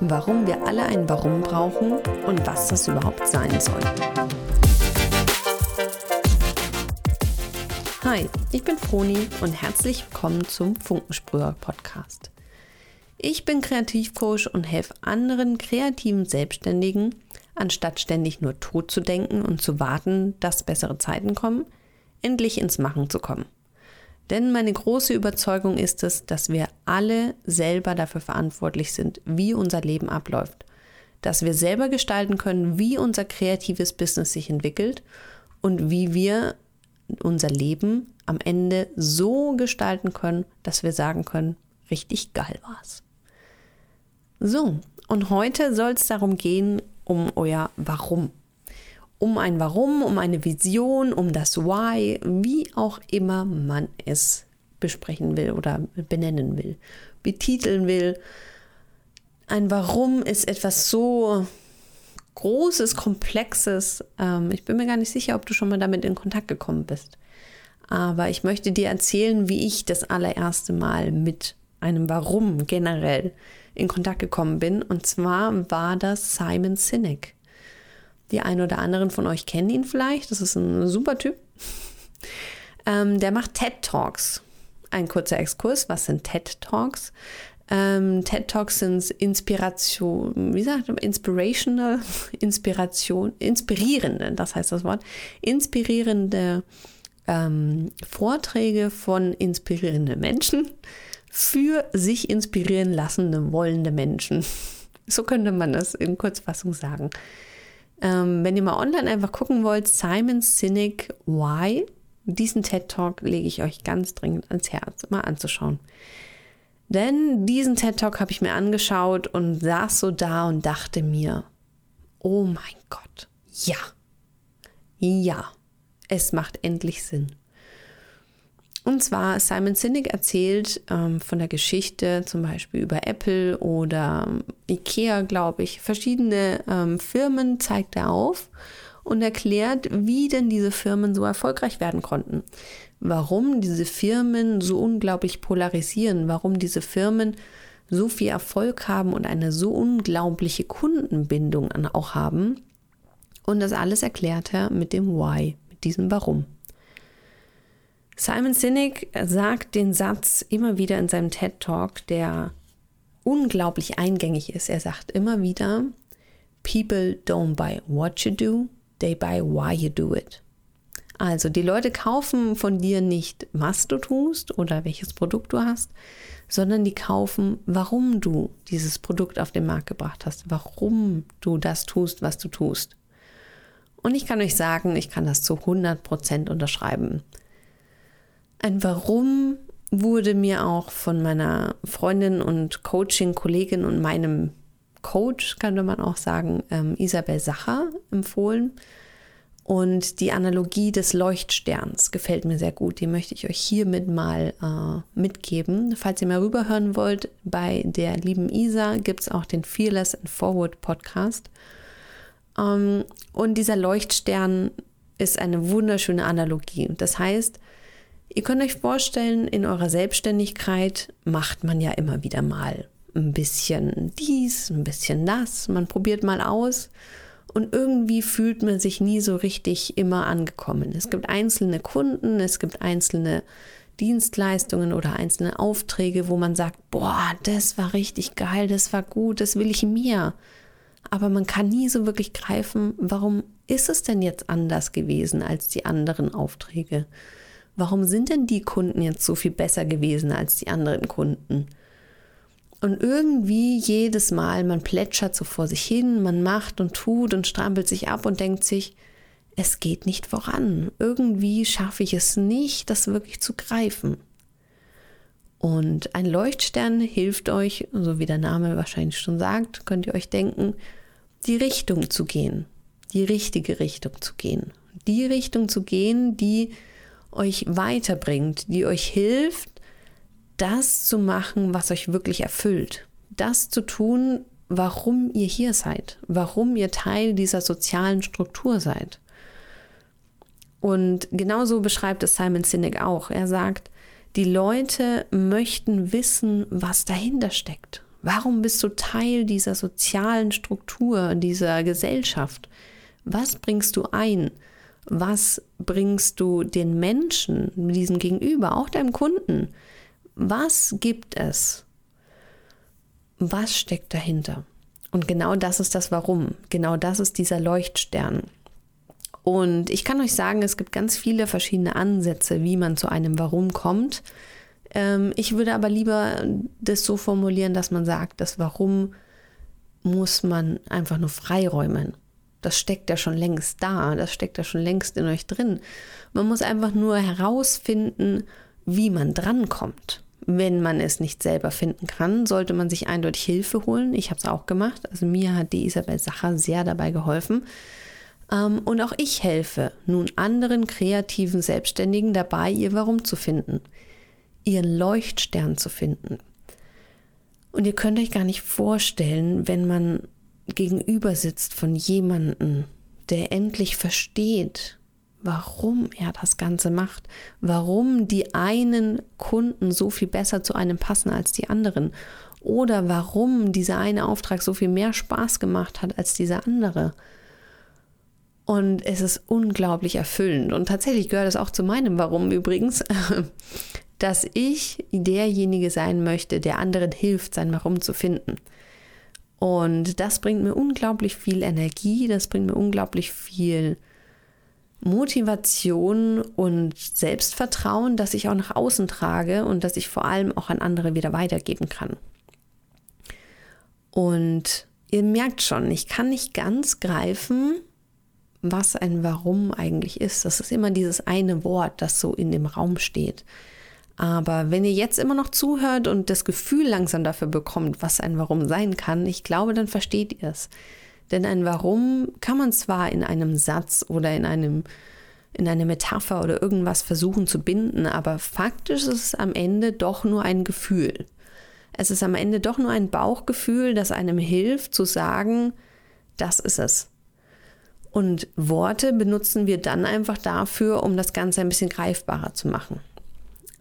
warum wir alle ein Warum brauchen und was das überhaupt sein soll. Hi, ich bin Froni und herzlich willkommen zum Funkensprüher Podcast. Ich bin Kreativcoach und helfe anderen kreativen Selbstständigen, anstatt ständig nur tot zu denken und zu warten, dass bessere Zeiten kommen, endlich ins Machen zu kommen. Denn meine große Überzeugung ist es, dass wir alle selber dafür verantwortlich sind, wie unser Leben abläuft. Dass wir selber gestalten können, wie unser kreatives Business sich entwickelt und wie wir unser Leben am Ende so gestalten können, dass wir sagen können, richtig geil war's. So, und heute soll es darum gehen, um euer Warum um ein Warum, um eine Vision, um das Why, wie auch immer man es besprechen will oder benennen will, betiteln will. Ein Warum ist etwas so Großes, Komplexes. Ähm, ich bin mir gar nicht sicher, ob du schon mal damit in Kontakt gekommen bist. Aber ich möchte dir erzählen, wie ich das allererste Mal mit einem Warum generell in Kontakt gekommen bin. Und zwar war das Simon Sinek. Die einen oder anderen von euch kennen ihn vielleicht. Das ist ein super Typ. Ähm, der macht TED Talks. Ein kurzer Exkurs. Was sind TED Talks? Ähm, TED Talks sind Inspiration, wie sagt man, inspirational, Inspiration, inspirierende, das heißt das Wort, inspirierende ähm, Vorträge von inspirierenden Menschen für sich inspirieren lassende, wollende Menschen. So könnte man das in Kurzfassung sagen. Ähm, wenn ihr mal online einfach gucken wollt, Simon Sinek Why, diesen TED Talk lege ich euch ganz dringend ans Herz, mal anzuschauen. Denn diesen TED Talk habe ich mir angeschaut und saß so da und dachte mir, oh mein Gott, ja, ja, es macht endlich Sinn. Und zwar Simon Sinek erzählt ähm, von der Geschichte zum Beispiel über Apple oder Ikea, glaube ich. Verschiedene ähm, Firmen zeigt er auf und erklärt, wie denn diese Firmen so erfolgreich werden konnten. Warum diese Firmen so unglaublich polarisieren, warum diese Firmen so viel Erfolg haben und eine so unglaubliche Kundenbindung auch haben. Und das alles erklärt er mit dem Why, mit diesem Warum. Simon Sinek sagt den Satz immer wieder in seinem TED Talk, der unglaublich eingängig ist. Er sagt immer wieder, People don't buy what you do, they buy why you do it. Also die Leute kaufen von dir nicht, was du tust oder welches Produkt du hast, sondern die kaufen, warum du dieses Produkt auf den Markt gebracht hast, warum du das tust, was du tust. Und ich kann euch sagen, ich kann das zu 100% unterschreiben. Ein Warum wurde mir auch von meiner Freundin und Coaching-Kollegin und meinem Coach, könnte man auch sagen, ähm, Isabel Sacher empfohlen. Und die Analogie des Leuchtsterns gefällt mir sehr gut. Die möchte ich euch hiermit mal äh, mitgeben. Falls ihr mal rüberhören wollt, bei der lieben Isa gibt es auch den Fearless and Forward Podcast. Ähm, und dieser Leuchtstern ist eine wunderschöne Analogie. Das heißt, Ihr könnt euch vorstellen, in eurer Selbstständigkeit macht man ja immer wieder mal ein bisschen dies, ein bisschen das, man probiert mal aus und irgendwie fühlt man sich nie so richtig immer angekommen. Es gibt einzelne Kunden, es gibt einzelne Dienstleistungen oder einzelne Aufträge, wo man sagt, boah, das war richtig geil, das war gut, das will ich mir. Aber man kann nie so wirklich greifen, warum ist es denn jetzt anders gewesen als die anderen Aufträge? Warum sind denn die Kunden jetzt so viel besser gewesen als die anderen Kunden? Und irgendwie jedes Mal, man plätschert so vor sich hin, man macht und tut und strampelt sich ab und denkt sich, es geht nicht voran. Irgendwie schaffe ich es nicht, das wirklich zu greifen. Und ein Leuchtstern hilft euch, so wie der Name wahrscheinlich schon sagt, könnt ihr euch denken, die Richtung zu gehen, die richtige Richtung zu gehen. Die Richtung zu gehen, die euch weiterbringt, die euch hilft, das zu machen, was euch wirklich erfüllt. Das zu tun, warum ihr hier seid, warum ihr Teil dieser sozialen Struktur seid. Und genauso beschreibt es Simon Sinek auch. Er sagt, die Leute möchten wissen, was dahinter steckt. Warum bist du Teil dieser sozialen Struktur, dieser Gesellschaft? Was bringst du ein? Was bringst du den Menschen, diesem Gegenüber, auch deinem Kunden? Was gibt es? Was steckt dahinter? Und genau das ist das Warum. Genau das ist dieser Leuchtstern. Und ich kann euch sagen, es gibt ganz viele verschiedene Ansätze, wie man zu einem Warum kommt. Ähm, ich würde aber lieber das so formulieren, dass man sagt, das Warum muss man einfach nur freiräumen. Das steckt ja schon längst da, das steckt ja schon längst in euch drin. Man muss einfach nur herausfinden, wie man drankommt. Wenn man es nicht selber finden kann, sollte man sich eindeutig Hilfe holen. Ich habe es auch gemacht. Also mir hat die Isabel Sacher sehr dabei geholfen. Ähm, und auch ich helfe nun anderen kreativen Selbstständigen dabei, ihr Warum zu finden, ihren Leuchtstern zu finden. Und ihr könnt euch gar nicht vorstellen, wenn man gegenüber sitzt von jemandem, der endlich versteht, warum er das Ganze macht, warum die einen Kunden so viel besser zu einem passen als die anderen oder warum dieser eine Auftrag so viel mehr Spaß gemacht hat als dieser andere. Und es ist unglaublich erfüllend. Und tatsächlich gehört es auch zu meinem Warum übrigens, dass ich derjenige sein möchte, der anderen hilft, sein Warum zu finden. Und das bringt mir unglaublich viel Energie, das bringt mir unglaublich viel Motivation und Selbstvertrauen, das ich auch nach außen trage und das ich vor allem auch an andere wieder weitergeben kann. Und ihr merkt schon, ich kann nicht ganz greifen, was ein Warum eigentlich ist. Das ist immer dieses eine Wort, das so in dem Raum steht. Aber wenn ihr jetzt immer noch zuhört und das Gefühl langsam dafür bekommt, was ein Warum sein kann, ich glaube, dann versteht ihr es. Denn ein Warum kann man zwar in einem Satz oder in einem in eine Metapher oder irgendwas versuchen zu binden, aber faktisch ist es am Ende doch nur ein Gefühl. Es ist am Ende doch nur ein Bauchgefühl, das einem hilft zu sagen, das ist es. Und Worte benutzen wir dann einfach dafür, um das Ganze ein bisschen greifbarer zu machen.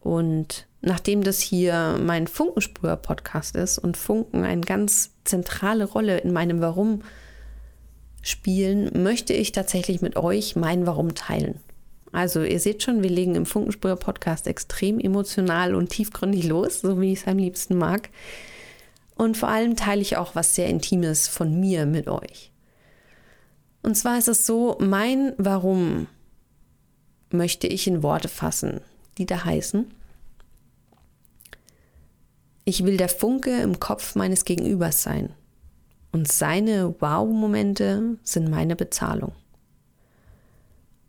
Und nachdem das hier mein Funkensprüher-Podcast ist und Funken eine ganz zentrale Rolle in meinem Warum spielen, möchte ich tatsächlich mit euch mein Warum teilen. Also ihr seht schon, wir legen im Funkensprüher-Podcast extrem emotional und tiefgründig los, so wie ich es am liebsten mag. Und vor allem teile ich auch was sehr Intimes von mir mit euch. Und zwar ist es so, mein Warum möchte ich in Worte fassen, die da heißen, ich will der Funke im Kopf meines Gegenübers sein. Und seine Wow-Momente sind meine Bezahlung.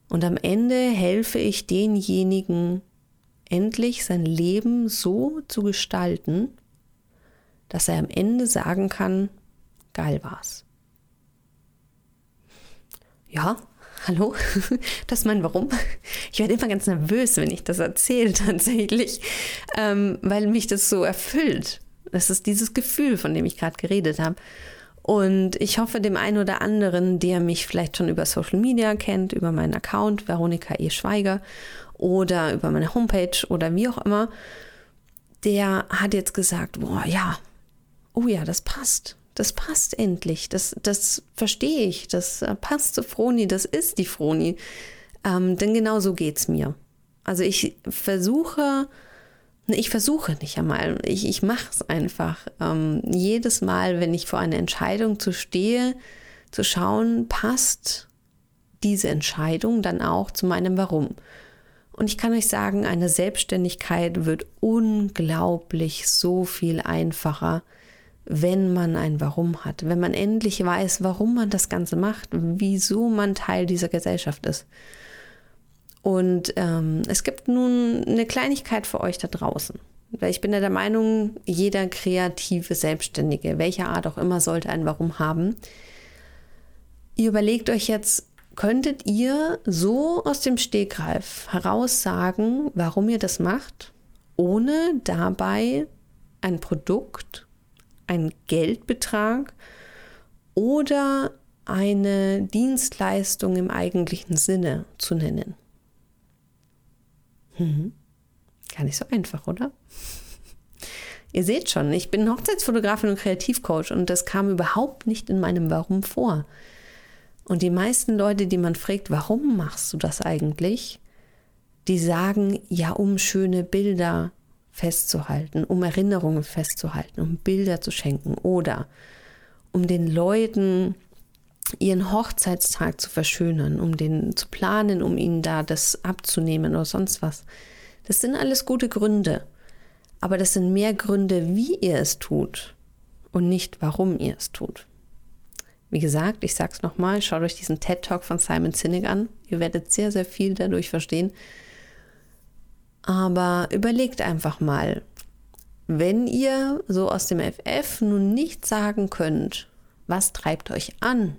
Und am Ende helfe ich denjenigen, endlich sein Leben so zu gestalten, dass er am Ende sagen kann, geil war's. Ja, hallo, das ist mein Warum. Ich werde immer ganz nervös, wenn ich das erzähle tatsächlich, ähm, weil mich das so erfüllt. Das ist dieses Gefühl, von dem ich gerade geredet habe. Und ich hoffe, dem einen oder anderen, der mich vielleicht schon über Social Media kennt, über meinen Account Veronika E. Schweiger oder über meine Homepage oder wie auch immer, der hat jetzt gesagt, boah, ja, oh ja, das passt das passt endlich, das, das verstehe ich, das äh, passt zu Froni, das ist die Froni. Ähm, denn genau so geht es mir. Also ich versuche, ich versuche nicht einmal, ich, ich mache es einfach. Ähm, jedes Mal, wenn ich vor einer Entscheidung zu stehe, zu schauen, passt diese Entscheidung dann auch zu meinem Warum. Und ich kann euch sagen, eine Selbstständigkeit wird unglaublich so viel einfacher, wenn man ein Warum hat, wenn man endlich weiß, warum man das Ganze macht, wieso man Teil dieser Gesellschaft ist. Und ähm, es gibt nun eine Kleinigkeit für euch da draußen. Weil ich bin ja der Meinung, jeder kreative Selbstständige, welcher Art auch immer, sollte ein Warum haben. Ihr überlegt euch jetzt, könntet ihr so aus dem Stegreif heraus sagen, warum ihr das macht, ohne dabei ein Produkt einen Geldbetrag oder eine Dienstleistung im eigentlichen Sinne zu nennen. Hm. Gar nicht so einfach, oder? Ihr seht schon, ich bin Hochzeitsfotografin und Kreativcoach und das kam überhaupt nicht in meinem Warum vor. Und die meisten Leute, die man fragt, warum machst du das eigentlich, die sagen, ja, um schöne Bilder festzuhalten, um Erinnerungen festzuhalten, um Bilder zu schenken oder um den Leuten ihren Hochzeitstag zu verschönern, um den zu planen, um ihnen da das abzunehmen oder sonst was. Das sind alles gute Gründe. Aber das sind mehr Gründe, wie ihr es tut und nicht, warum ihr es tut. Wie gesagt, ich sage es nochmal, schaut euch diesen TED Talk von Simon Sinek an. Ihr werdet sehr, sehr viel dadurch verstehen. Aber überlegt einfach mal, wenn ihr so aus dem FF nun nicht sagen könnt, was treibt euch an?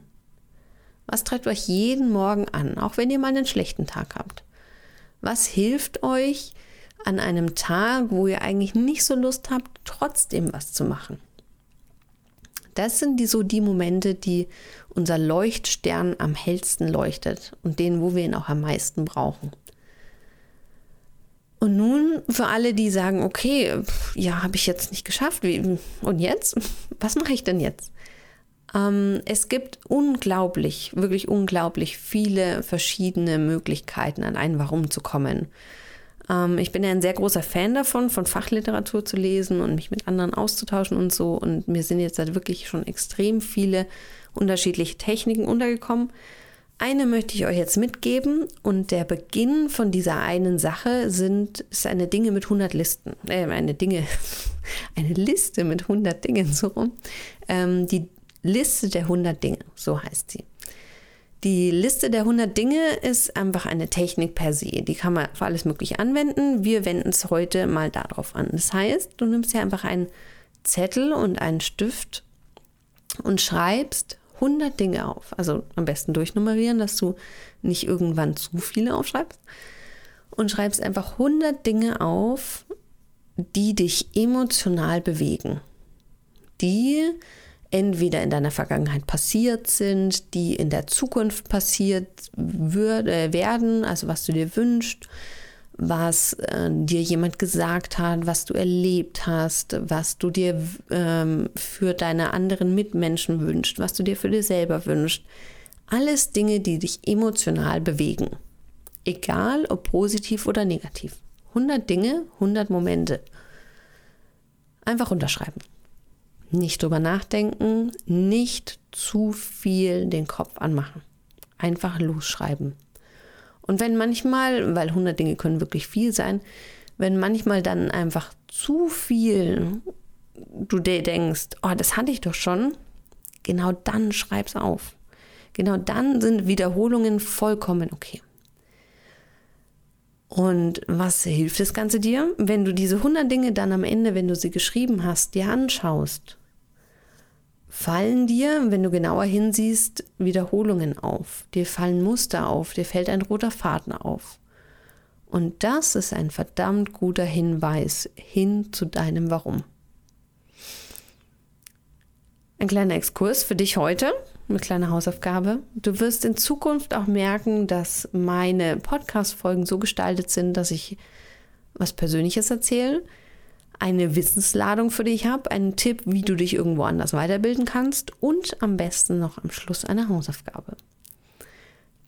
Was treibt euch jeden Morgen an, auch wenn ihr mal einen schlechten Tag habt? Was hilft euch an einem Tag, wo ihr eigentlich nicht so Lust habt, trotzdem was zu machen? Das sind die, so die Momente, die unser Leuchtstern am hellsten leuchtet und den, wo wir ihn auch am meisten brauchen. Und nun für alle, die sagen, okay, ja, habe ich jetzt nicht geschafft. Wie, und jetzt? Was mache ich denn jetzt? Ähm, es gibt unglaublich, wirklich unglaublich viele verschiedene Möglichkeiten, an ein Warum zu kommen. Ähm, ich bin ja ein sehr großer Fan davon, von Fachliteratur zu lesen und mich mit anderen auszutauschen und so. Und mir sind jetzt halt wirklich schon extrem viele unterschiedliche Techniken untergekommen. Eine möchte ich euch jetzt mitgeben und der Beginn von dieser einen Sache sind, ist eine Dinge mit 100 Listen, äh, eine Dinge, eine Liste mit 100 Dingen so rum. Ähm, die Liste der 100 Dinge, so heißt sie. Die Liste der 100 Dinge ist einfach eine Technik per se. Die kann man für alles Mögliche anwenden. Wir wenden es heute mal darauf an. Das heißt, du nimmst hier einfach einen Zettel und einen Stift und schreibst 100 Dinge auf. Also am besten durchnummerieren, dass du nicht irgendwann zu viele aufschreibst. Und schreibst einfach 100 Dinge auf, die dich emotional bewegen. Die entweder in deiner Vergangenheit passiert sind, die in der Zukunft passiert würde, äh, werden, also was du dir wünschst, was äh, dir jemand gesagt hat, was du erlebt hast, was du dir ähm, für deine anderen Mitmenschen wünschst, was du dir für dich selber wünschst. Alles Dinge, die dich emotional bewegen. Egal ob positiv oder negativ. 100 Dinge, 100 Momente. Einfach unterschreiben. Nicht drüber nachdenken, nicht zu viel den Kopf anmachen. Einfach losschreiben. Und wenn manchmal, weil 100 Dinge können wirklich viel sein, wenn manchmal dann einfach zu viel du dir denkst, oh, das hatte ich doch schon, genau dann schreib's auf. Genau dann sind Wiederholungen vollkommen okay. Und was hilft das Ganze dir? Wenn du diese 100 Dinge dann am Ende, wenn du sie geschrieben hast, dir anschaust fallen dir, wenn du genauer hinsiehst, Wiederholungen auf. Dir fallen Muster auf, dir fällt ein roter Faden auf. Und das ist ein verdammt guter Hinweis hin zu deinem Warum. Ein kleiner Exkurs für dich heute, eine kleine Hausaufgabe. Du wirst in Zukunft auch merken, dass meine Podcast-Folgen so gestaltet sind, dass ich was Persönliches erzähle, eine Wissensladung für dich habe, einen Tipp, wie du dich irgendwo anders weiterbilden kannst und am besten noch am Schluss eine Hausaufgabe.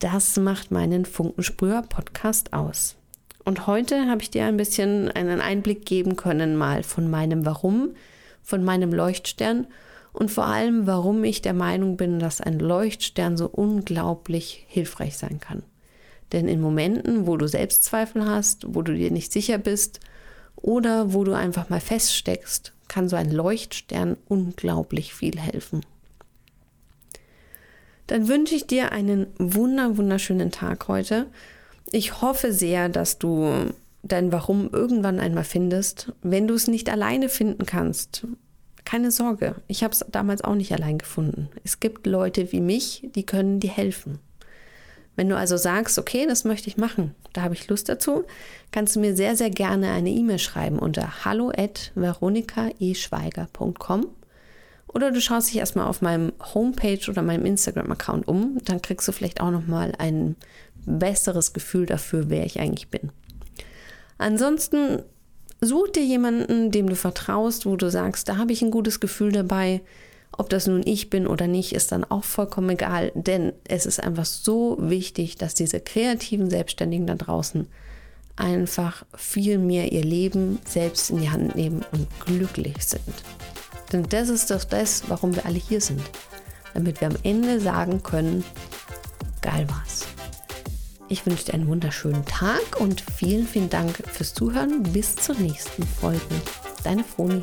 Das macht meinen Funkensprüher Podcast aus. Und heute habe ich dir ein bisschen einen Einblick geben können, mal von meinem Warum, von meinem Leuchtstern und vor allem, warum ich der Meinung bin, dass ein Leuchtstern so unglaublich hilfreich sein kann. Denn in Momenten, wo du Selbstzweifel hast, wo du dir nicht sicher bist, oder wo du einfach mal feststeckst, kann so ein Leuchtstern unglaublich viel helfen. Dann wünsche ich dir einen wunder wunderschönen Tag heute. Ich hoffe sehr, dass du dein Warum irgendwann einmal findest. Wenn du es nicht alleine finden kannst, keine Sorge, ich habe es damals auch nicht allein gefunden. Es gibt Leute wie mich, die können dir helfen. Wenn du also sagst, okay, das möchte ich machen, da habe ich Lust dazu, kannst du mir sehr, sehr gerne eine E-Mail schreiben unter hallo at veronikaeschweiger.com oder du schaust dich erstmal auf meinem Homepage oder meinem Instagram-Account um, dann kriegst du vielleicht auch nochmal ein besseres Gefühl dafür, wer ich eigentlich bin. Ansonsten Such dir jemanden, dem du vertraust, wo du sagst, da habe ich ein gutes Gefühl dabei. Ob das nun ich bin oder nicht, ist dann auch vollkommen egal, denn es ist einfach so wichtig, dass diese kreativen Selbstständigen da draußen einfach viel mehr ihr Leben selbst in die Hand nehmen und glücklich sind. Denn das ist doch das, warum wir alle hier sind. Damit wir am Ende sagen können, geil war's. Ich wünsche dir einen wunderschönen Tag und vielen, vielen Dank fürs Zuhören. Bis zur nächsten Folge. Deine Froni.